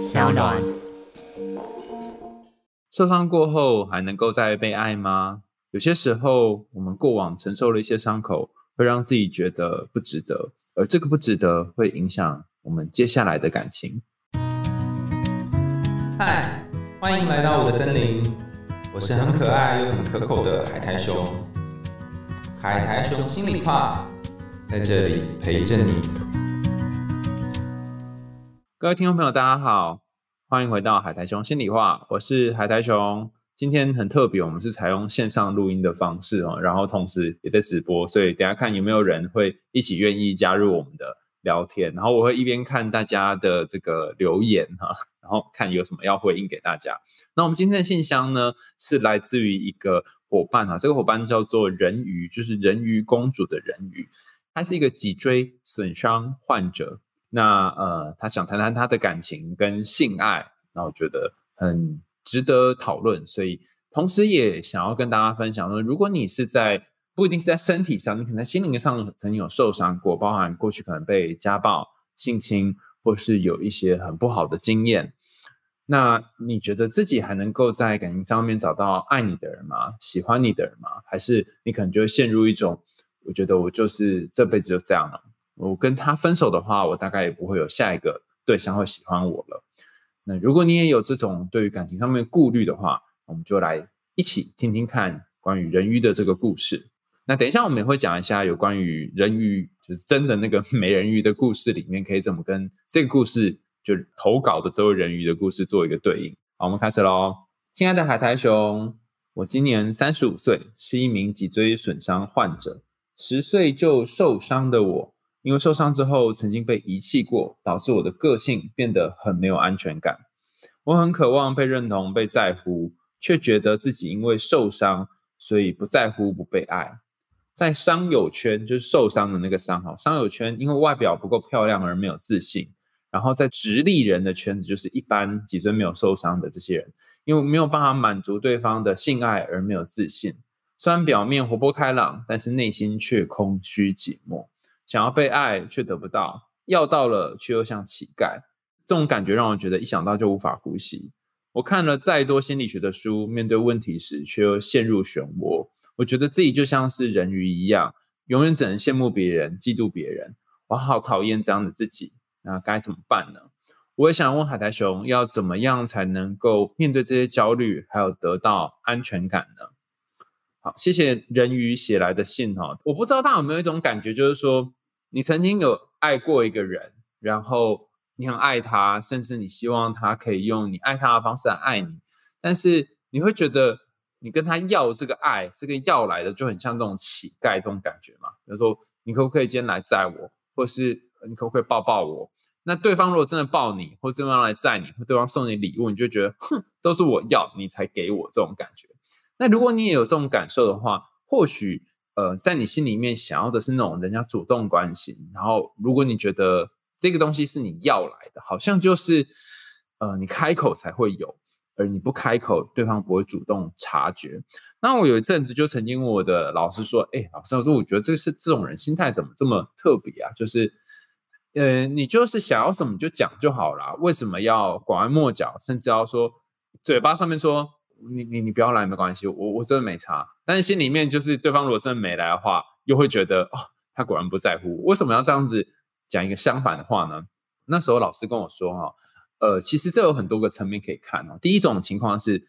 小暖。受伤过后还能够再被爱吗？有些时候，我们过往承受了一些伤口，会让自己觉得不值得，而这个不值得会影响我们接下来的感情。嗨，欢迎来到我的森林，我是很可爱又很可口的海苔熊。海苔熊心里话，在这里陪着你。各位听众朋友，大家好，欢迎回到海苔熊心里话，我是海苔熊。今天很特别，我们是采用线上录音的方式哦，然后同时也在直播，所以等下看有没有人会一起愿意加入我们的聊天，然后我会一边看大家的这个留言哈，然后看有什么要回应给大家。那我们今天的信箱呢，是来自于一个伙伴哈，这个伙伴叫做人鱼，就是人鱼公主的人鱼，他是一个脊椎损伤患者，那呃，他想谈谈他的感情跟性爱，那我觉得很。值得讨论，所以同时也想要跟大家分享说，如果你是在不一定是在身体上，你可能在心灵上曾经有受伤过，包含过去可能被家暴、性侵，或是有一些很不好的经验，那你觉得自己还能够在感情上面找到爱你的人吗？喜欢你的人吗？还是你可能就会陷入一种，我觉得我就是这辈子就这样了，我跟他分手的话，我大概也不会有下一个对象会喜欢我了。那如果你也有这种对于感情上面顾虑的话，我们就来一起听听看关于人鱼的这个故事。那等一下我们也会讲一下有关于人鱼，就是真的那个 美人鱼的故事里面可以怎么跟这个故事就投稿的这位人鱼的故事做一个对应。好，我们开始喽。亲爱的海苔熊，我今年三十五岁，是一名脊椎损伤患者。十岁就受伤的我。因为受伤之后曾经被遗弃过，导致我的个性变得很没有安全感。我很渴望被认同、被在乎，却觉得自己因为受伤，所以不在乎、不被爱。在伤友圈，就是受伤的那个伤哈，伤友圈因为外表不够漂亮而没有自信。然后在直立人的圈子，就是一般脊椎没有受伤的这些人，因为没有办法满足对方的性爱而没有自信。虽然表面活泼开朗，但是内心却空虚寂寞。想要被爱却得不到，要到了却又像乞丐，这种感觉让我觉得一想到就无法呼吸。我看了再多心理学的书，面对问题时却又陷入漩涡。我觉得自己就像是人鱼一样，永远只能羡慕别人、嫉妒别人。我好讨厌这样的自己，那该怎么办呢？我也想问海苔熊，要怎么样才能够面对这些焦虑，还有得到安全感呢？好，谢谢人鱼写来的信哈。我不知道大家有没有一种感觉，就是说。你曾经有爱过一个人，然后你很爱他，甚至你希望他可以用你爱他的方式来爱你，但是你会觉得你跟他要这个爱，这个要来的就很像这种乞丐这种感觉嘛？比如说，你可不可以今天来载我，或是你可不可以抱抱我？那对方如果真的抱你，或对方来载你，或对方送你礼物，你就觉得哼，都是我要你才给我这种感觉。那如果你也有这种感受的话，或许。呃，在你心里面想要的是那种人家主动关心，然后如果你觉得这个东西是你要来的，好像就是呃你开口才会有，而你不开口，对方不会主动察觉。那我有一阵子就曾经我的老师说：“哎，老师，我说我觉得这是这种人心态怎么这么特别啊？就是呃，你就是想要什么就讲就好了，为什么要拐弯抹角，甚至要说嘴巴上面说？”你你你不要来没关系，我我真的没差。但是心里面就是对方如果真的没来的话，又会觉得哦，他果然不在乎。为什么要这样子讲一个相反的话呢？那时候老师跟我说哈，呃，其实这有很多个层面可以看哦。第一种情况是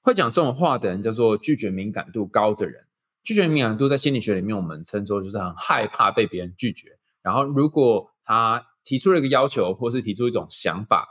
会讲这种话的人叫做拒绝敏感度高的人。拒绝敏感度在心理学里面我们称作就是很害怕被别人拒绝。然后如果他提出了一个要求，或是提出一种想法。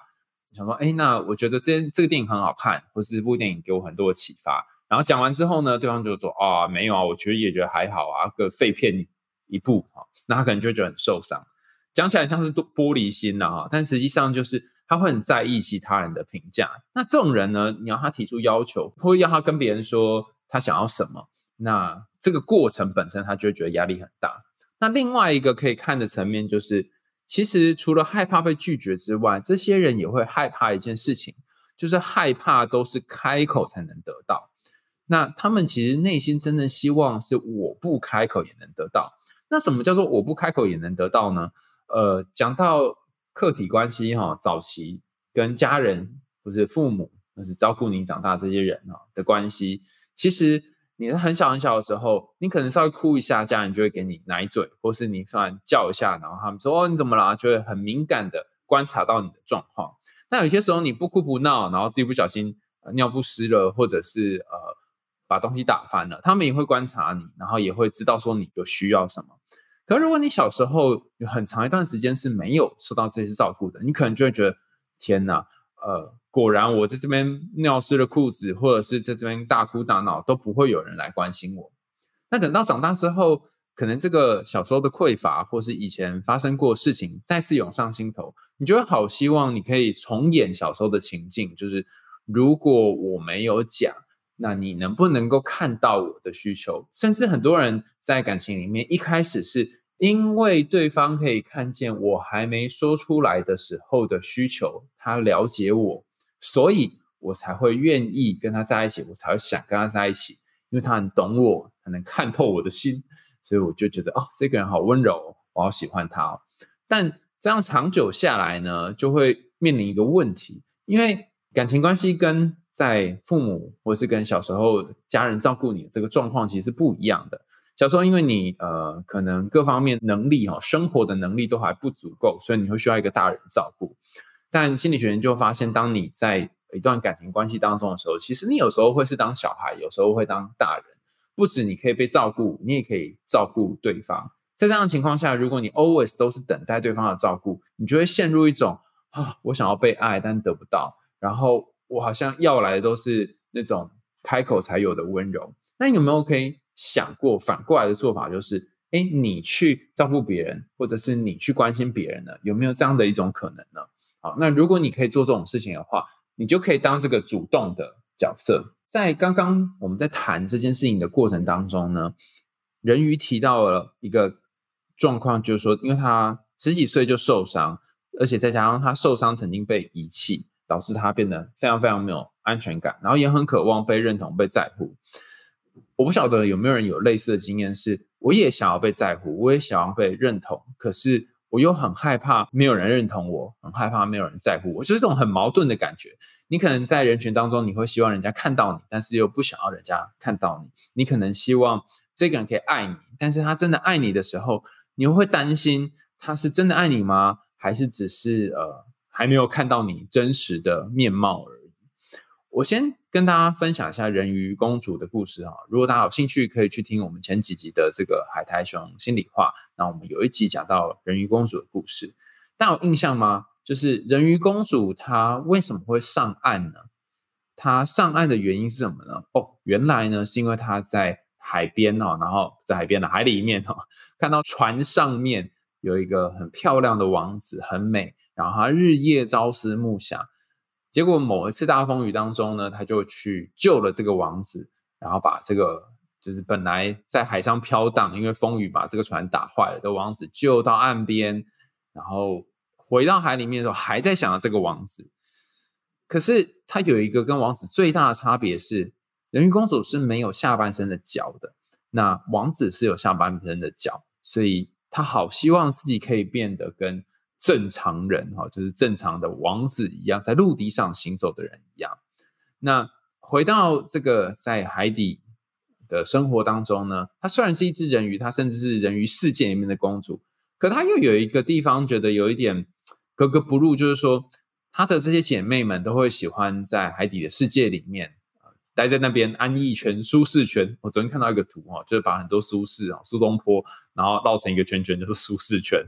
想说，哎，那我觉得这这个电影很好看，或是这部电影给我很多的启发。然后讲完之后呢，对方就说，啊，没有啊，我觉得也觉得还好啊，个废片一部啊，那他可能就觉得很受伤。讲起来像是玻璃心了哈，但实际上就是他会很在意其他人的评价。那这种人呢，你要他提出要求，或要他跟别人说他想要什么，那这个过程本身他就会觉得压力很大。那另外一个可以看的层面就是。其实除了害怕被拒绝之外，这些人也会害怕一件事情，就是害怕都是开口才能得到。那他们其实内心真正希望是我不开口也能得到。那什么叫做我不开口也能得到呢？呃，讲到客体关系哈，早期跟家人或是父母，或是照顾你长大这些人啊的关系，其实你很小很小的时候，你可能稍微哭一下，家人就会给你奶嘴，或是你突然叫一下，然后他们说哦你怎么了，就会很敏感的观察到你的状况。那有些时候你不哭不闹，然后自己不小心尿布湿了，或者是呃把东西打翻了，他们也会观察你，然后也会知道说你有需要什么。可如果你小时候有很长一段时间是没有受到这些照顾的，你可能就会觉得天哪，呃，果然我在这边尿湿了裤子，或者是在这边大哭大闹，都不会有人来关心我。那等到长大之后，可能这个小时候的匮乏，或是以前发生过事情再次涌上心头，你就会好希望你可以重演小时候的情境，就是如果我没有讲。那你能不能够看到我的需求？甚至很多人在感情里面一开始是因为对方可以看见我还没说出来的时候的需求，他了解我，所以我才会愿意跟他在一起，我才会想跟他在一起，因为他很懂我，他能看透我的心，所以我就觉得哦，这个人好温柔，我好喜欢他哦。但这样长久下来呢，就会面临一个问题，因为感情关系跟在父母或是跟小时候家人照顾你这个状况其实是不一样的。小时候因为你呃可能各方面能力哈生活的能力都还不足够，所以你会需要一个大人照顾。但心理学研究发现，当你在一段感情关系当中的时候，其实你有时候会是当小孩，有时候会当大人。不止你可以被照顾，你也可以照顾对方。在这样的情况下，如果你 always 都是等待对方的照顾，你就会陷入一种啊我想要被爱但得不到，然后。我好像要来的都是那种开口才有的温柔。那有没有可以想过反过来的做法？就是，哎，你去照顾别人，或者是你去关心别人呢？有没有这样的一种可能呢？好，那如果你可以做这种事情的话，你就可以当这个主动的角色。在刚刚我们在谈这件事情的过程当中呢，人鱼提到了一个状况，就是说，因为他十几岁就受伤，而且再加上他受伤曾经被遗弃。导致他变得非常非常没有安全感，然后也很渴望被认同、被在乎。我不晓得有没有人有类似的经验，是我也想要被在乎，我也想要被认同，可是我又很害怕没有人认同我，很害怕没有人在乎我，就是这种很矛盾的感觉。你可能在人群当中，你会希望人家看到你，但是又不想要人家看到你。你可能希望这个人可以爱你，但是他真的爱你的时候，你又会担心他是真的爱你吗？还是只是呃？还没有看到你真实的面貌。我先跟大家分享一下人鱼公主的故事哈。如果大家有兴趣，可以去听我们前几集的这个海苔熊心里话。那我们有一集讲到人鱼公主的故事，大家有印象吗？就是人鱼公主她为什么会上岸呢？她上岸的原因是什么呢？哦，原来呢是因为她在海边哦，然后在海边的海里面哈，看到船上面有一个很漂亮的王子，很美。然后她日夜朝思暮想，结果某一次大风雨当中呢，他就去救了这个王子，然后把这个就是本来在海上飘荡，因为风雨把这个船打坏了的王子救到岸边，然后回到海里面的时候，还在想着这个王子。可是他有一个跟王子最大的差别是，人鱼公主是没有下半身的脚的，那王子是有下半身的脚，所以他好希望自己可以变得跟。正常人哈，就是正常的王子一样，在陆地上行走的人一样。那回到这个在海底的生活当中呢，她虽然是一只人鱼，她甚至是人鱼世界里面的公主，可她又有一个地方觉得有一点格格不入，就是说她的这些姐妹们都会喜欢在海底的世界里面待在那边安逸圈、舒适圈。我昨天看到一个图哈，就是把很多苏轼啊、苏东坡，然后绕成一个圈圈，就是舒适圈。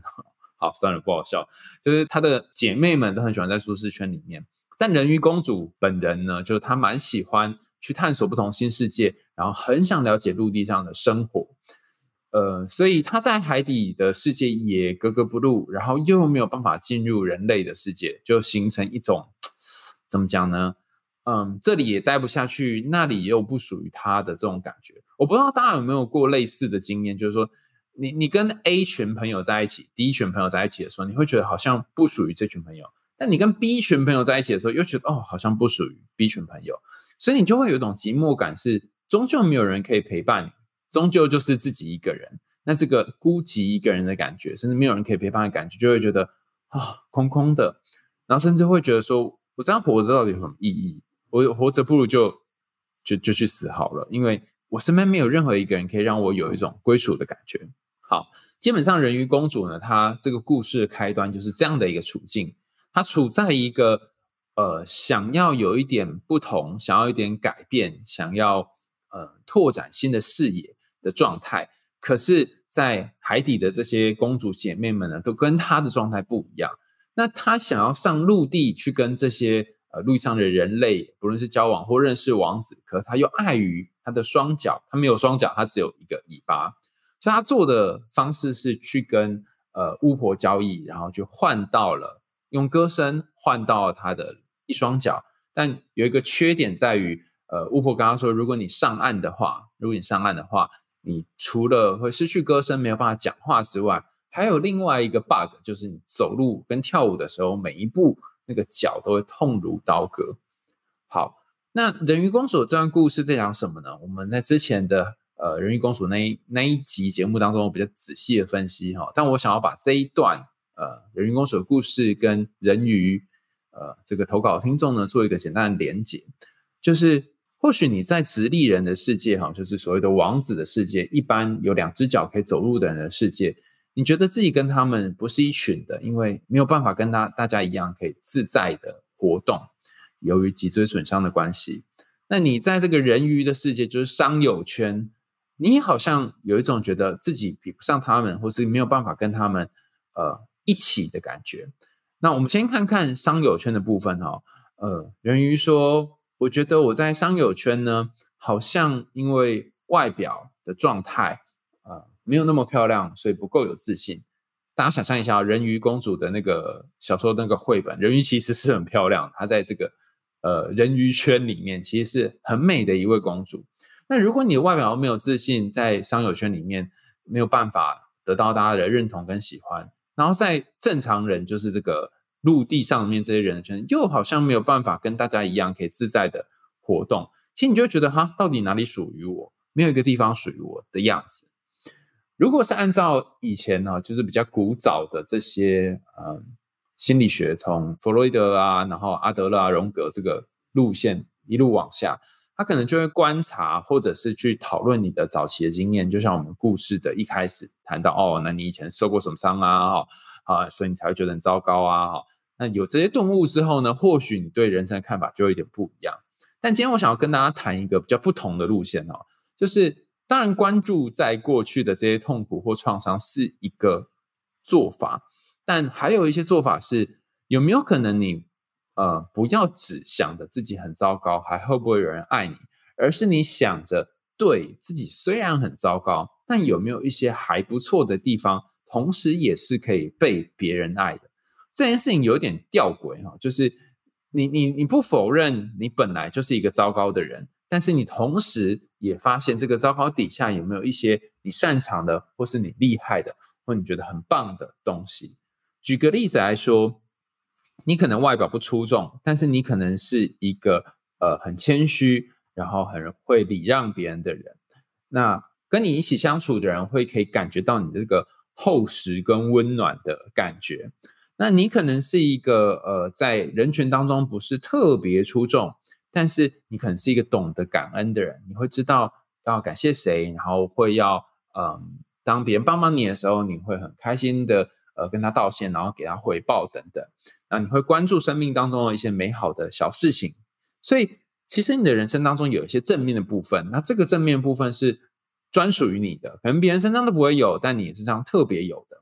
好，算了，不好笑。就是她的姐妹们都很喜欢在舒适圈里面，但人鱼公主本人呢，就是她蛮喜欢去探索不同新世界，然后很想了解陆地上的生活。呃，所以她在海底的世界也格格不入，然后又没有办法进入人类的世界，就形成一种怎么讲呢？嗯，这里也待不下去，那里又不属于她的这种感觉。我不知道大家有没有过类似的经验，就是说。你你跟 A 群朋友在一起，D 群朋友在一起的时候，你会觉得好像不属于这群朋友；但你跟 B 群朋友在一起的时候，又觉得哦，好像不属于 B 群朋友。所以你就会有一种寂寞感，是终究没有人可以陪伴你，终究就是自己一个人。那这个孤寂一个人的感觉，甚至没有人可以陪伴的感觉，就会觉得啊，空空的。然后甚至会觉得说，我这样活着到底有什么意义？我活着不如就就就去死好了，因为我身边没有任何一个人可以让我有一种归属的感觉。好，基本上人鱼公主呢，她这个故事的开端就是这样的一个处境，她处在一个呃想要有一点不同，想要一点改变，想要呃拓展新的视野的状态，可是。在海底的这些公主姐妹们呢，都跟她的状态不一样。那她想要上陆地去跟这些呃陆地上的人类，不论是交往或认识王子，可她又碍于她的双脚，她没有双脚，她只有一个尾巴，所以她做的方式是去跟呃巫婆交易，然后就换到了用歌声换到他的一双脚。但有一个缺点在于，呃，巫婆刚刚说，如果你上岸的话，如果你上岸的话。你除了会失去歌声，没有办法讲话之外，还有另外一个 bug，就是你走路跟跳舞的时候，每一步那个脚都会痛如刀割。好，那人鱼公主这段故事在讲什么呢？我们在之前的呃人鱼公主那一那一集节目当中我比较仔细的分析哈，但我想要把这一段呃人鱼公主的故事跟人鱼呃这个投稿听众呢做一个简单的连结，就是。或许你在直立人的世界，哈，就是所谓的王子的世界，一般有两只脚可以走路的人的世界，你觉得自己跟他们不是一群的，因为没有办法跟他大家一样可以自在的活动，由于脊椎损伤的关系。那你在这个人鱼的世界，就是商友圈，你好像有一种觉得自己比不上他们，或是没有办法跟他们呃一起的感觉。那我们先看看商友圈的部分，哈，呃，人鱼说。我觉得我在商友圈呢，好像因为外表的状态，呃，没有那么漂亮，所以不够有自信。大家想象一下，人鱼公主的那个小说那个绘本，人鱼其实是很漂亮，她在这个呃人鱼圈里面其实是很美的一位公主。那如果你的外表没有自信，在商友圈里面没有办法得到大家的认同跟喜欢，然后在正常人就是这个。陆地上面这些人的圈，又好像没有办法跟大家一样可以自在的活动。其实你就会觉得，哈，到底哪里属于我？没有一个地方属于我的样子。如果是按照以前呢，就是比较古早的这些，嗯，心理学，从弗洛伊德啊，然后阿德勒、啊、荣格这个路线一路往下，他可能就会观察，或者是去讨论你的早期的经验。就像我们故事的一开始谈到，哦，那你以前受过什么伤啊？哈啊，所以你才会觉得很糟糕啊？哈。那有这些顿悟之后呢，或许你对人生的看法就有点不一样。但今天我想要跟大家谈一个比较不同的路线哦，就是当然关注在过去的这些痛苦或创伤是一个做法，但还有一些做法是有没有可能你呃不要只想着自己很糟糕，还会不会有人爱你，而是你想着对自己虽然很糟糕，但有没有一些还不错的地方，同时也是可以被别人爱的。这件事情有点吊诡哈，就是你你你不否认你本来就是一个糟糕的人，但是你同时也发现这个糟糕底下有没有一些你擅长的，或是你厉害的，或你觉得很棒的东西。举个例子来说，你可能外表不出众，但是你可能是一个呃很谦虚，然后很会礼让别人的人。那跟你一起相处的人会可以感觉到你这个厚实跟温暖的感觉。那你可能是一个呃，在人群当中不是特别出众，但是你可能是一个懂得感恩的人。你会知道要感谢谁，然后会要嗯，当别人帮忙你的时候，你会很开心的呃跟他道歉，然后给他回报等等。那你会关注生命当中的一些美好的小事情。所以其实你的人生当中有一些正面的部分，那这个正面部分是专属于你的，可能别人身上都不会有，但你身上特别有的。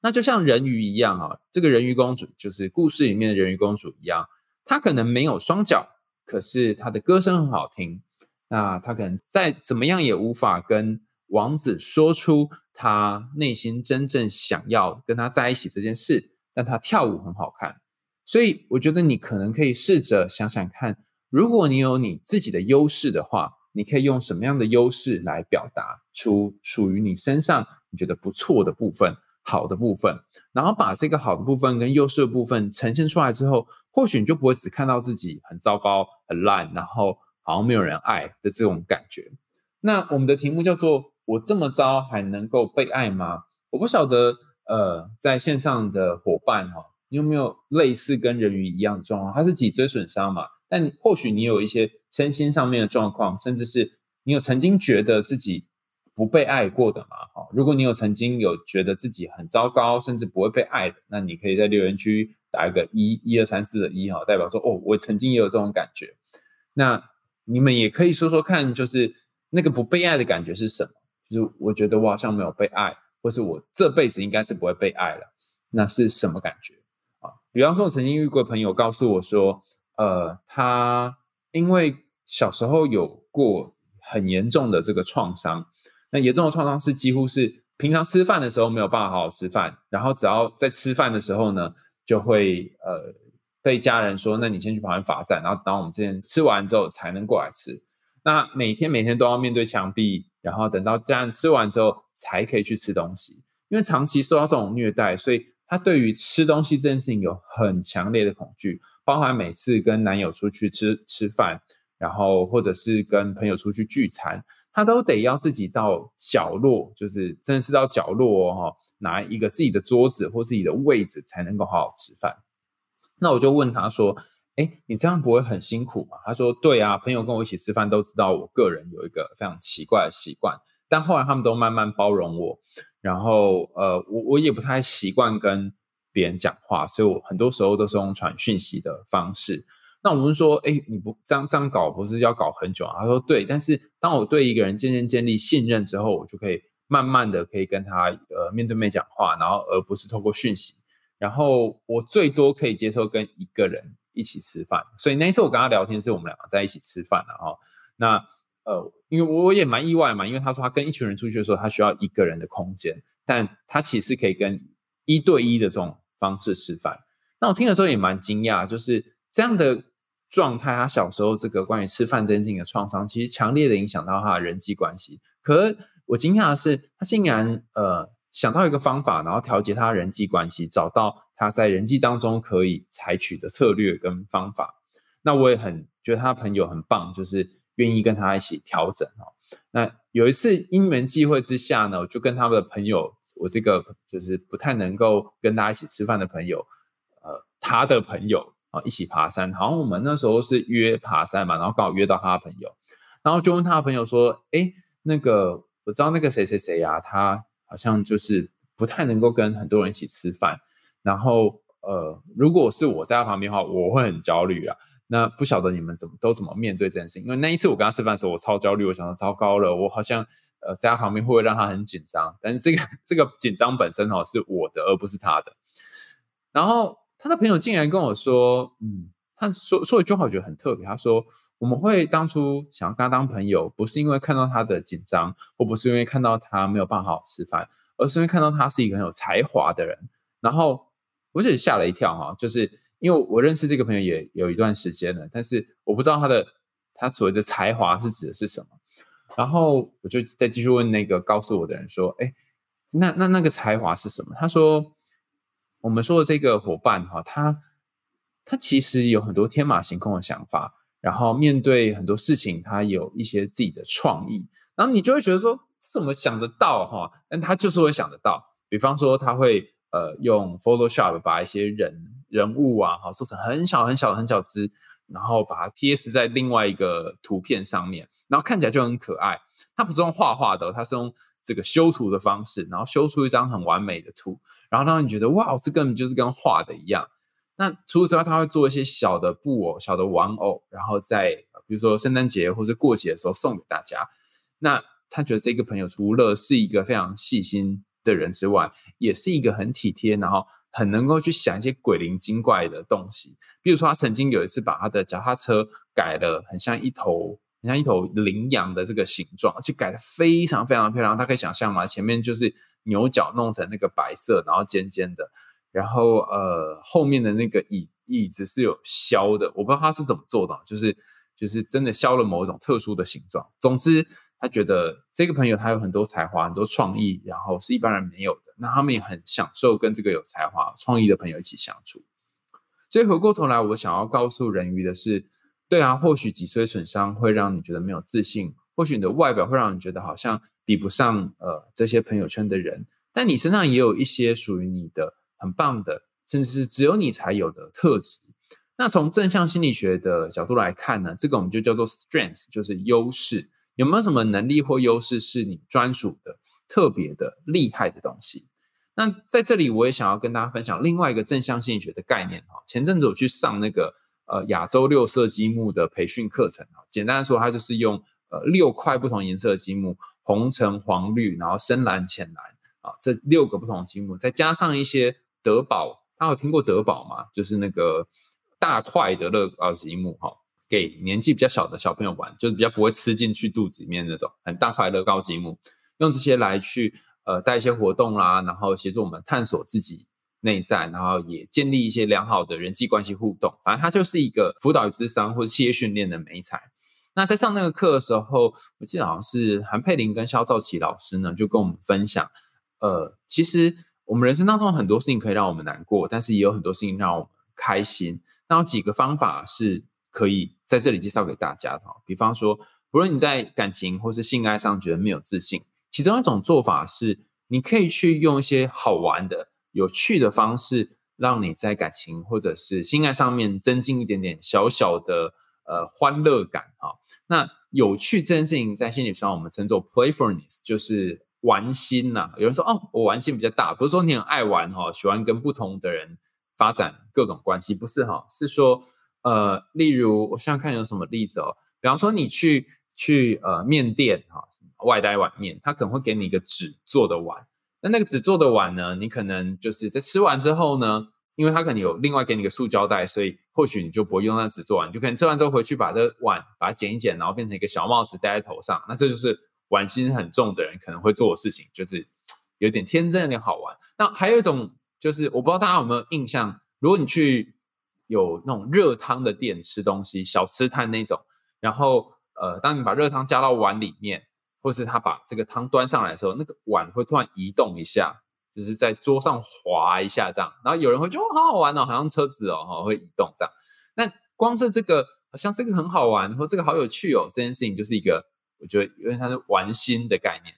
那就像人鱼一样啊，这个人鱼公主就是故事里面的人鱼公主一样，她可能没有双脚，可是她的歌声很好听。那她可能再怎么样也无法跟王子说出他内心真正想要跟他在一起这件事，但他跳舞很好看。所以我觉得你可能可以试着想想看，如果你有你自己的优势的话，你可以用什么样的优势来表达出属于你身上你觉得不错的部分。好的部分，然后把这个好的部分跟优势的部分呈现出来之后，或许你就不会只看到自己很糟糕、很烂，然后好像没有人爱的这种感觉。那我们的题目叫做“我这么糟还能够被爱吗？”我不晓得，呃，在线上的伙伴哈，你有没有类似跟人鱼一样的状况？它是脊椎损伤嘛？但或许你有一些身心上面的状况，甚至是你有曾经觉得自己不被爱过的嘛？哈，如果你有曾经有觉得自己很糟糕，甚至不会被爱的，那你可以在留言区打一个一一二三四的一哈，代表说哦，我曾经也有这种感觉。那你们也可以说说看，就是那个不被爱的感觉是什么？就我觉得我好像没有被爱，或是我这辈子应该是不会被爱了，那是什么感觉啊？比方说，我曾经遇过朋友告诉我说，呃，他因为小时候有过很严重的这个创伤。那严重的创伤是几乎是平常吃饭的时候没有办法好好吃饭，然后只要在吃饭的时候呢，就会呃被家人说，那你先去旁边罚站，然后等我们这边吃完之后才能过来吃。那每天每天都要面对墙壁，然后等到家人吃完之后才可以去吃东西。因为长期受到这种虐待，所以他对于吃东西这件事情有很强烈的恐惧，包含每次跟男友出去吃吃饭，然后或者是跟朋友出去聚餐。他都得要自己到角落，就是真的是到角落哦，拿一个自己的桌子或自己的位置才能够好好吃饭。那我就问他说：“哎，你这样不会很辛苦吗？”他说：“对啊，朋友跟我一起吃饭都知道我个人有一个非常奇怪的习惯，但后来他们都慢慢包容我。然后呃，我我也不太习惯跟别人讲话，所以我很多时候都是用传讯息的方式。”那我们说，哎，你不这样这样搞，不是要搞很久啊？他说对，但是当我对一个人渐渐建立信任之后，我就可以慢慢的可以跟他呃面对面讲话，然后而不是透过讯息。然后我最多可以接受跟一个人一起吃饭，所以那一次我跟他聊天是我们两个在一起吃饭了哈。那呃，因为我也蛮意外嘛，因为他说他跟一群人出去的时候，他需要一个人的空间，但他其实可以跟一对一的这种方式吃饭。那我听的时候也蛮惊讶，就是这样的。状态，他小时候这个关于吃饭这件事情的创伤，其实强烈的影响到他的人际关系。可我惊讶的是，他竟然呃想到一个方法，然后调节他人际关系，找到他在人际当中可以采取的策略跟方法。那我也很觉得他朋友很棒，就是愿意跟他一起调整哦。那有一次因缘际会之下呢，我就跟他的朋友，我这个就是不太能够跟大家一起吃饭的朋友，呃，他的朋友。啊，一起爬山，好像我们那时候是约爬山嘛，然后刚好约到他的朋友，然后就问他的朋友说：“哎，那个我知道那个谁谁谁呀，他好像就是不太能够跟很多人一起吃饭，然后呃，如果是我在他旁边的话，我会很焦虑啊。那不晓得你们怎么都怎么面对这件事情？因为那一次我跟他吃饭的时候，我超焦虑，我想到糟糕了，我好像呃在他旁边会不会让他很紧张？但是这个这个紧张本身哦是我的，而不是他的。然后。他的朋友竟然跟我说：“嗯，他说说一句话，我觉得很特别。他说，我们会当初想要跟他当朋友，不是因为看到他的紧张，或不是因为看到他没有办法好好吃饭，而是因为看到他是一个很有才华的人。然后我就吓了一跳哈，就是因为我认识这个朋友也有一段时间了，但是我不知道他的他所谓的才华是指的是什么。然后我就再继续问那个告诉我的人说：，哎，那那那个才华是什么？他说。”我们说的这个伙伴哈，他他其实有很多天马行空的想法，然后面对很多事情，他有一些自己的创意，然后你就会觉得说怎么想得到哈？但他就是会想得到，比方说他会呃用 Photoshop 把一些人人物啊哈做成很小很小很小只，然后把它 PS 在另外一个图片上面，然后看起来就很可爱。他不是用画画的，他是用。这个修图的方式，然后修出一张很完美的图，然后让你觉得哇，这根本就是跟画的一样。那除此之外，他会做一些小的布偶、小的玩偶，然后在比如说圣诞节或者过节的时候送给大家。那他觉得这个朋友除了是一个非常细心的人之外，也是一个很体贴，然后很能够去想一些鬼灵精怪的东西。比如说，他曾经有一次把他的脚踏车改了很像一头。像一头羚羊的这个形状，而且改的非常非常漂亮。大家可以想象吗？前面就是牛角弄成那个白色，然后尖尖的，然后呃后面的那个椅椅子是有削的，我不知道他是怎么做的，就是就是真的削了某一种特殊的形状。总之，他觉得这个朋友他有很多才华、很多创意，然后是一般人没有的。那他们也很享受跟这个有才华、创意的朋友一起相处。所以回过头来，我想要告诉人鱼的是。对啊，或许脊髓损伤会让你觉得没有自信，或许你的外表会让你觉得好像比不上呃这些朋友圈的人，但你身上也有一些属于你的很棒的甚至是只有你才有的特质。那从正向心理学的角度来看呢，这个我们就叫做 strength，就是优势。有没有什么能力或优势是你专属的、特别的、厉害的东西？那在这里，我也想要跟大家分享另外一个正向心理学的概念哈。前阵子我去上那个呃亚洲六色积木的培训课程啊，简单的说，它就是用呃六块不同颜色的积木，红橙黄绿，然后深蓝浅蓝啊，这六个不同积木，再加上一些德宝，大家有听过德宝吗？就是那个大块的乐高积木哈，给年纪比较小的小朋友玩，就是比较不会吃进去肚子里面那种很大块乐高积木，用这些来去。呃，带一些活动啦，然后协助我们探索自己内在，然后也建立一些良好的人际关系互动。反正它就是一个辅导与智商或者企业训练的美材。那在上那个课的时候，我记得好像是韩佩玲跟肖兆奇老师呢，就跟我们分享，呃，其实我们人生当中很多事情可以让我们难过，但是也有很多事情让我们开心。那有几个方法是可以在这里介绍给大家的，比方说，不论你在感情或是性爱上觉得没有自信。其中一种做法是，你可以去用一些好玩的、有趣的方式，让你在感情或者是性爱上面增进一点点小小的呃欢乐感啊。那有趣这件事情在心理上我们称作 playfulness，就是玩心呐。有人说哦，我玩心比较大，不是说你很爱玩哈，喜欢跟不同的人发展各种关系，不是哈，是说呃，例如我想想看有什么例子哦，比方说你去去呃面店哈。外带碗面，他可能会给你一个纸做的碗。那那个纸做的碗呢？你可能就是在吃完之后呢，因为他可能有另外给你一个塑胶袋，所以或许你就不会用那纸做碗，就可能吃完之后回去把这碗把它剪一剪，然后变成一个小帽子戴在头上。那这就是玩心很重的人可能会做的事情，就是有点天真，有点好玩。那还有一种就是，我不知道大家有没有印象，如果你去有那种热汤的店吃东西，小吃摊那种，然后呃，当你把热汤加到碗里面。或是他把这个汤端上来的时候，那个碗会突然移动一下，就是在桌上滑一下这样，然后有人会觉得好好玩哦，好像车子哦，会移动这样。那光是这个好像这个很好玩，或这个好有趣哦，这件事情就是一个我觉得有点像是玩心的概念。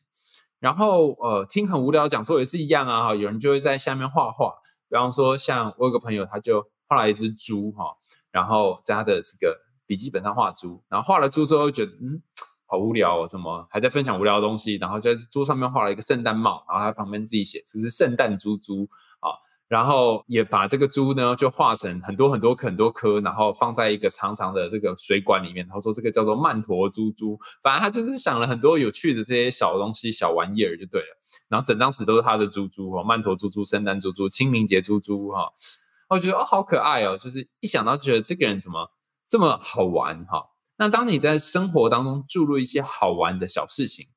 然后呃，听很无聊讲座也是一样啊，哈，有人就会在下面画画，比方说像我有个朋友，他就画了一只猪哈，然后在他的这个笔记本上画猪，然后画了猪之后觉得嗯。好无聊哦，怎么还在分享无聊的东西？然后在桌上面画了一个圣诞帽，然后他旁边自己写这是圣诞猪猪啊，然后也把这个猪呢就画成很多很多很多颗，然后放在一个长长的这个水管里面，然后说这个叫做曼陀猪猪。反正他就是想了很多有趣的这些小东西、小玩意儿就对了。然后整张纸都是他的猪猪哦，曼陀猪猪、圣诞猪猪、清明节猪猪哈。我觉得哦好可爱哦，就是一想到就觉得这个人怎么这么好玩哈。那当你在生活当中注入一些好玩的小事情，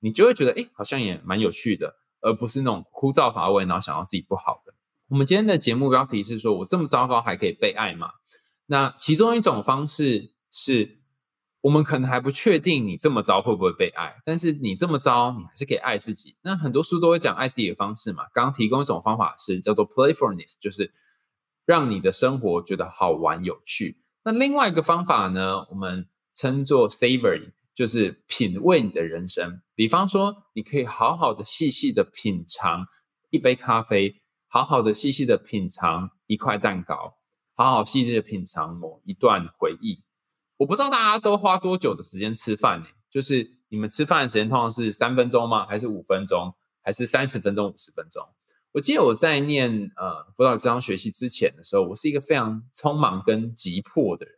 你就会觉得，哎，好像也蛮有趣的，而不是那种枯燥乏味，然后想到自己不好的。我们今天的节目标题是说，我这么糟糕还可以被爱吗？那其中一种方式是，我们可能还不确定你这么糟会不会被爱，但是你这么糟，你还是可以爱自己。那很多书都会讲爱自己的方式嘛。刚刚提供一种方法是叫做 playfulness，就是让你的生活觉得好玩有趣。那另外一个方法呢，我们称作 savory，就是品味你的人生。比方说，你可以好好的、细细的品尝一杯咖啡，好好的、细细的品尝一块蛋糕，好好细细的品尝某一段回忆。我不知道大家都花多久的时间吃饭呢？就是你们吃饭的时间通常是三分钟吗？还是五分钟？还是三十分钟、五十分钟？我记得我在念呃辅导这章学习之前的时候，我是一个非常匆忙跟急迫的人。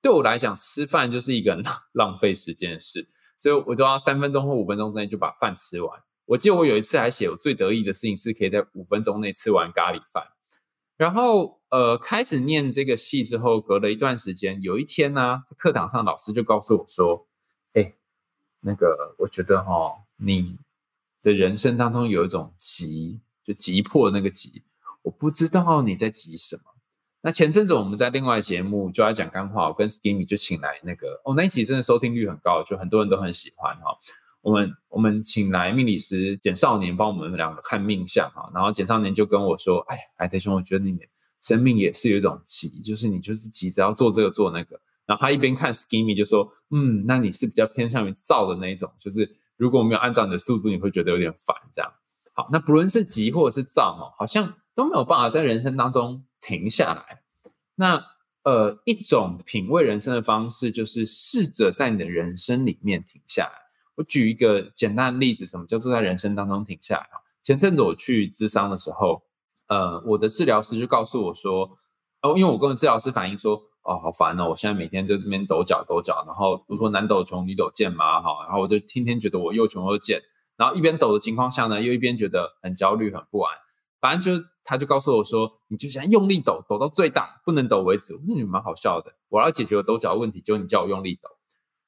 对我来讲，吃饭就是一个 浪浪费时间的事，所以我都要三分钟或五分钟之内就把饭吃完。我记得我有一次还写，我最得意的事情是可以在五分钟内吃完咖喱饭。然后呃，开始念这个戏之后，隔了一段时间，有一天呢，课堂上老师就告诉我说：“哎，那个我觉得哈，你的人生当中有一种急。”就急迫那个急，我不知道你在急什么。那前阵子我们在另外节目就要讲干话，我跟 Skinny 就请来那个哦，那一集真的收听率很高，就很多人都很喜欢哈。我们我们请来命理师简少年帮我们两个看命相哈，然后简少年就跟我说：“哎呀，海苔兄，我觉得你生命也是有一种急，就是你就是急着要做这个做那个。”然后他一边看 Skinny 就说：“嗯，那你是比较偏向于造的那一种，就是如果没有按照你的速度，你会觉得有点烦这样。”那不论是急或者是躁哈，好像都没有办法在人生当中停下来。那呃，一种品味人生的方式，就是试着在你的人生里面停下来。我举一个简单的例子，什么叫做在人生当中停下来啊？前阵子我去咨商的时候，呃，我的治疗师就告诉我说，哦，因为我跟治疗师反映说，哦，好烦哦，我现在每天在这边抖脚抖脚，然后不是说男抖穷女抖贱嘛，哈，然后我就天天觉得我又穷又贱，然后一边抖的情况下呢，又一边觉得很焦虑很不安，反正就他就告诉我说，你就想用力抖，抖到最大，不能抖为止。我说你蛮好笑的，我要解决我抖脚的问题，就你叫我用力抖。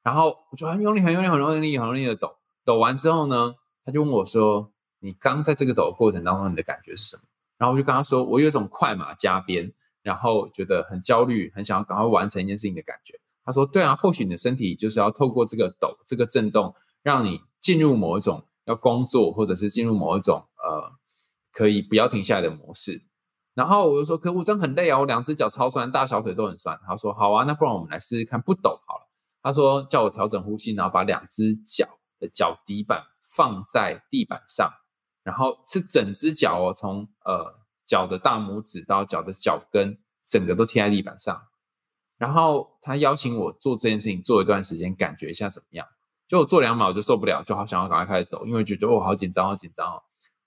然后我就很用力、很用力、很用力、很用力的抖。抖完之后呢，他就问我说：“你刚在这个抖的过程当中，你的感觉是什么？”然后我就跟他说：“我有一种快马加鞭，然后觉得很焦虑，很想要赶快完成一件事情的感觉。”他说：“对啊，或许你的身体就是要透过这个抖、这个震动，让你进入某一种要工作，或者是进入某一种呃可以不要停下来的模式。”然后我就说：“可我真的很累啊，我两只脚超酸，大小腿都很酸。”他说：“好啊，那不然我们来试试看不抖好了。”他说：“叫我调整呼吸，然后把两只脚的脚底板放在地板上，然后是整只脚哦，从呃脚的大拇指到脚的脚跟，整个都贴在地板上。然后他邀请我做这件事情，做一段时间，感觉一下怎么样？就我做两秒我就受不了，就好想要赶快开始抖，因为觉得哦好紧张，好紧张哦。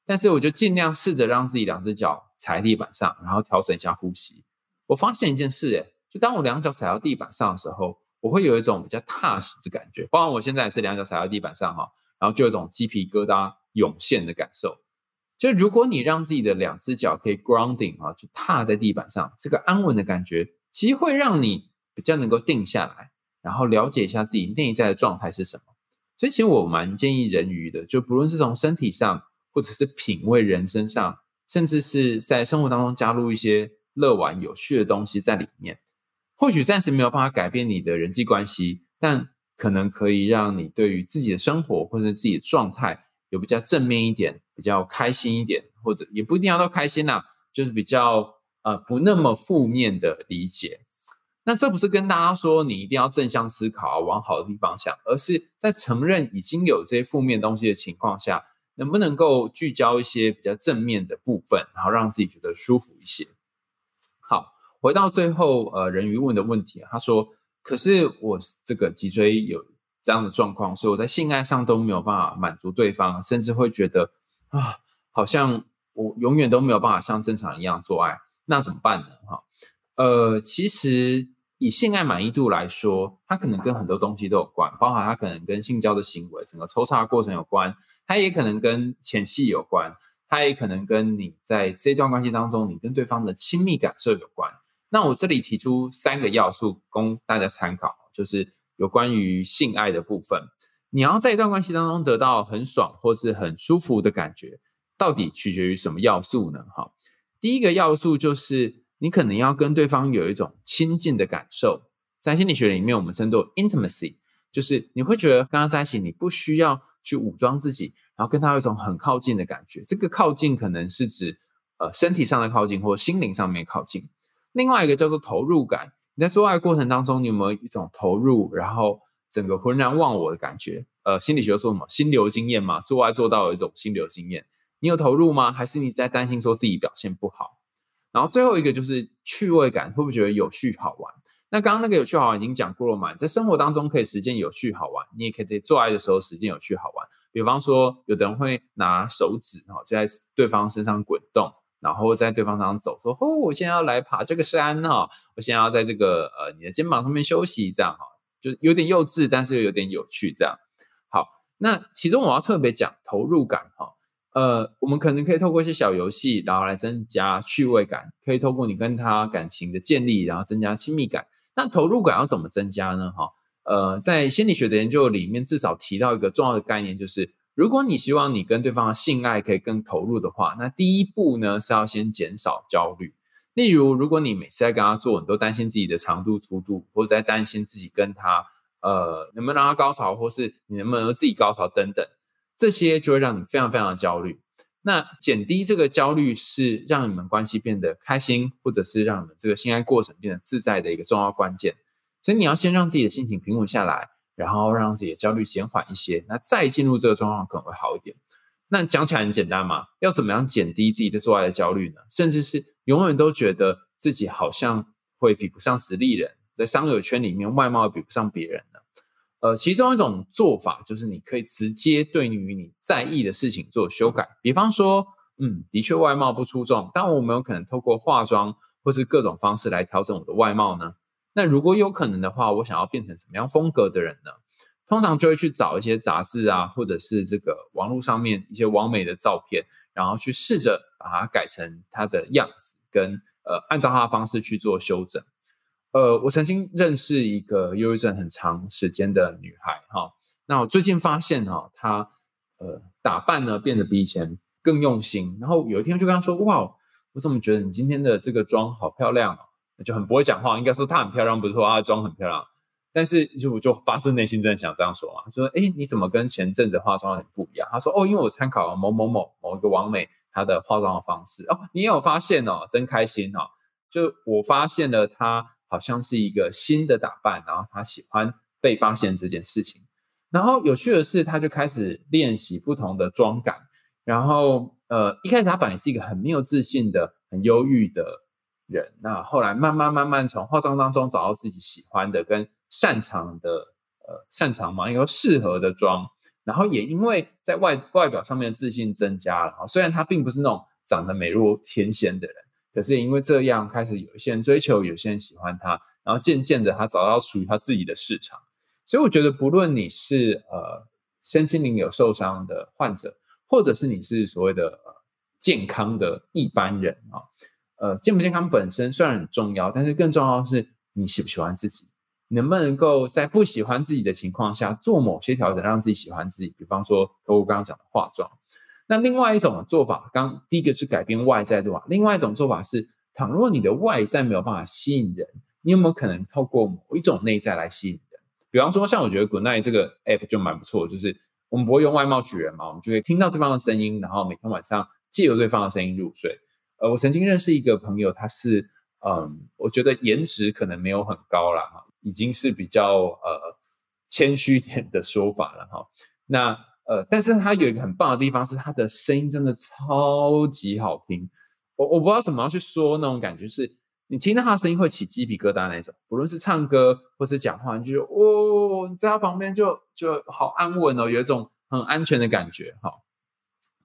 但是我就尽量试着让自己两只脚踩地板上，然后调整一下呼吸。我发现一件事，诶就当我两脚踩到地板上的时候。”我会有一种比较踏实的感觉，包括我现在也是两脚踩到地板上哈，然后就有一种鸡皮疙瘩涌现的感受。就如果你让自己的两只脚可以 grounding 啊，就踏在地板上，这个安稳的感觉，其实会让你比较能够定下来，然后了解一下自己内在的状态是什么。所以其实我蛮建议人鱼的，就不论是从身体上，或者是品味人生上，甚至是在生活当中加入一些乐玩有趣的东西在里面。或许暂时没有办法改变你的人际关系，但可能可以让你对于自己的生活或者自己的状态有比较正面一点、比较开心一点，或者也不一定要都开心呐，就是比较呃不那么负面的理解。那这不是跟大家说你一定要正向思考，往好的地方想，而是在承认已经有这些负面东西的情况下，能不能够聚焦一些比较正面的部分，然后让自己觉得舒服一些。好。回到最后，呃，人鱼问的问题，他说：“可是我这个脊椎有这样的状况，所以我在性爱上都没有办法满足对方，甚至会觉得啊，好像我永远都没有办法像正常一样做爱，那怎么办呢？哈，呃，其实以性爱满意度来说，它可能跟很多东西都有关，包含它可能跟性交的行为、整个抽插过程有关，它也可能跟前戏有关，它也可能跟你在这段关系当中，你跟对方的亲密感受有关。”那我这里提出三个要素供大家参考，就是有关于性爱的部分。你要在一段关系当中得到很爽或是很舒服的感觉，到底取决于什么要素呢？哈，第一个要素就是你可能要跟对方有一种亲近的感受，在心理学里面我们称作 intimacy，就是你会觉得跟他在一起，你不需要去武装自己，然后跟他有一种很靠近的感觉。这个靠近可能是指呃身体上的靠近，或心灵上面靠近。另外一个叫做投入感，你在做爱过程当中，你有没有一种投入，然后整个浑然忘我的感觉？呃，心理学说什么心流经验嘛？做爱做到有一种心流经验，你有投入吗？还是你在担心说自己表现不好？然后最后一个就是趣味感，会不会觉得有趣好玩？那刚刚那个有趣好玩已经讲过了嘛？在生活当中可以实践有趣好玩，你也可以在做爱的时候实践有趣好玩。比方说，有的人会拿手指哈，就在对方身上滚动。然后在对方身上走，说：“哦，我现在要来爬这个山哈，我现在要在这个呃你的肩膀上面休息，这样哈，就有点幼稚，但是又有点有趣，这样。好，那其中我要特别讲投入感哈，呃，我们可能可以透过一些小游戏，然后来增加趣味感，可以透过你跟他感情的建立，然后增加亲密感。那投入感要怎么增加呢？哈，呃，在心理学的研究里面，至少提到一个重要的概念，就是。如果你希望你跟对方的性爱可以更投入的话，那第一步呢是要先减少焦虑。例如，如果你每次在跟他做，你都担心自己的长度、粗度，或者在担心自己跟他呃能不能让他高潮，或是你能不能自己高潮等等，这些就会让你非常非常的焦虑。那减低这个焦虑是让你们关系变得开心，或者是让你们这个性爱过程变得自在的一个重要关键。所以你要先让自己的心情平稳下来。然后让自己的焦虑减缓一些，那再进入这个状况可能会好一点。那讲起来很简单嘛，要怎么样减低自己在做爱的焦虑呢？甚至是永远都觉得自己好像会比不上实力人，在商友圈里面外貌比不上别人？呃，其中一种做法就是你可以直接对于你在意的事情做修改，比方说，嗯，的确外貌不出众，但我们有可能透过化妆或是各种方式来调整我的外貌呢？那如果有可能的话，我想要变成什么样风格的人呢？通常就会去找一些杂志啊，或者是这个网络上面一些完美的照片，然后去试着把它改成它的样子，跟呃按照它的方式去做修整。呃，我曾经认识一个忧郁症很长时间的女孩哈，那我最近发现哈，她呃打扮呢变得比以前更用心，然后有一天就跟她说，哇，我怎么觉得你今天的这个妆好漂亮哦，就很不会讲话，应该说她很漂亮，不是说她妆很漂亮。但是就我就发自内心真的想这样说嘛，说哎，你怎么跟前阵子化妆很不一样？她说哦，因为我参考了某某某某一个网美她的化妆的方式哦，你也有发现哦，真开心哦。就我发现了她好像是一个新的打扮，然后他喜欢被发现这件事情。然后有趣的是，他就开始练习不同的妆感。然后呃，一开始他本来是一个很没有自信的、很忧郁的人，那后来慢慢慢慢从化妆当中找到自己喜欢的跟。擅长的呃，擅长嘛，应该适合的妆，然后也因为在外外表上面的自信增加了。虽然他并不是那种长得美若天仙的人，可是因为这样开始有一些人追求，有些人喜欢他，然后渐渐的他找到属于他自己的市场。所以我觉得，不论你是呃身心灵有受伤的患者，或者是你是所谓的健康的一般人啊，呃，健不健康本身虽然很重要，但是更重要的是你喜不喜欢自己。能不能够在不喜欢自己的情况下做某些调整，让自己喜欢自己？比方说，我刚刚讲的化妆。那另外一种做法，刚第一个是改变外在对吧？另外一种做法是，倘若你的外在没有办法吸引人，你有没有可能透过某一种内在来吸引人？比方说，像我觉得 Good Night 这个 App 就蛮不错，就是我们不会用外貌取人嘛，我们就可以听到对方的声音，然后每天晚上借由对方的声音入睡。呃，我曾经认识一个朋友，他是嗯，我觉得颜值可能没有很高啦。哈。已经是比较呃谦虚一点的说法了哈。那呃，但是他有一个很棒的地方是他的声音真的超级好听。我我不知道怎么样去说那种感觉，是你听到他的声音会起鸡皮疙瘩那种。不论是唱歌或是讲话，你就哦，你在他旁边就就好安稳哦，有一种很安全的感觉哈。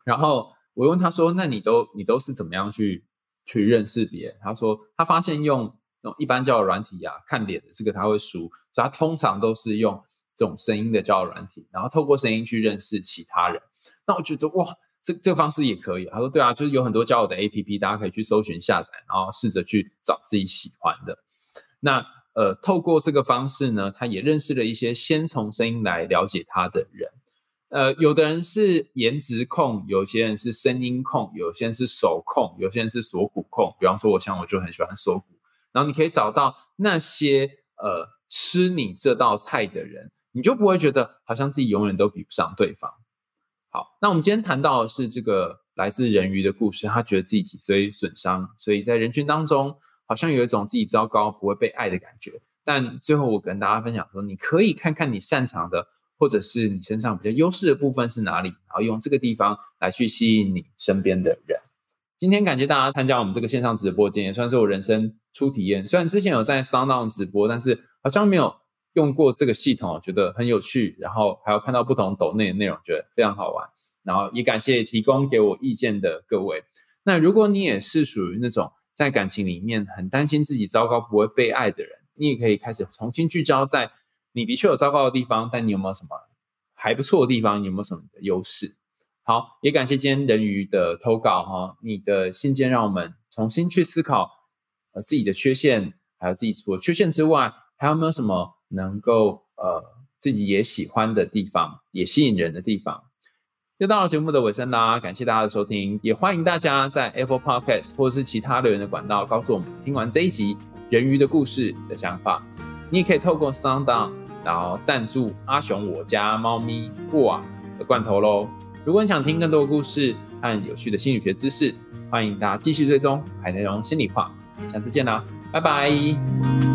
然后我问他说：“那你都你都是怎么样去去认识别人？”他说：“他发现用。”那种一般叫软体啊，看脸的这个他会输，所以他通常都是用这种声音的交友软体，然后透过声音去认识其他人。那我觉得哇，这这个方式也可以。他说对啊，就是有很多交友的 A P P，大家可以去搜寻下载，然后试着去找自己喜欢的。那呃，透过这个方式呢，他也认识了一些先从声音来了解他的人。呃，有的人是颜值控，有些人是声音控，有些人是手控，有些人是锁骨控。比方说，我像我就很喜欢锁骨。然后你可以找到那些呃吃你这道菜的人，你就不会觉得好像自己永远都比不上对方。好，那我们今天谈到的是这个来自人鱼的故事，他觉得自己脊椎损伤，所以在人群当中好像有一种自己糟糕不会被爱的感觉。但最后我跟大家分享说，你可以看看你擅长的，或者是你身上比较优势的部分是哪里，然后用这个地方来去吸引你身边的人。今天感谢大家参加我们这个线上直播间，也算是我人生初体验。虽然之前有在 Sound 直播，但是好像没有用过这个系统，觉得很有趣。然后还有看到不同抖内的内容，觉得非常好玩。然后也感谢提供给我意见的各位。那如果你也是属于那种在感情里面很担心自己糟糕不会被爱的人，你也可以开始重新聚焦在你的确有糟糕的地方，但你有没有什么还不错的地方？有没有什么的优势？好，也感谢今天人鱼的投稿哈，你的信件让我们重新去思考呃自己的缺陷，还有自己除了缺陷之外，还有没有什么能够呃自己也喜欢的地方，也吸引人的地方。又到了节目的尾声啦，感谢大家的收听，也欢迎大家在 Apple Podcast 或是其他留言的管道告诉我们听完这一集人鱼的故事的想法。你也可以透过 Sound On 然后赞助阿雄我家猫咪过的罐头喽。如果你想听更多的故事和有趣的心理学知识，欢迎大家继续追踪海内容心里话。下次见啦，拜拜。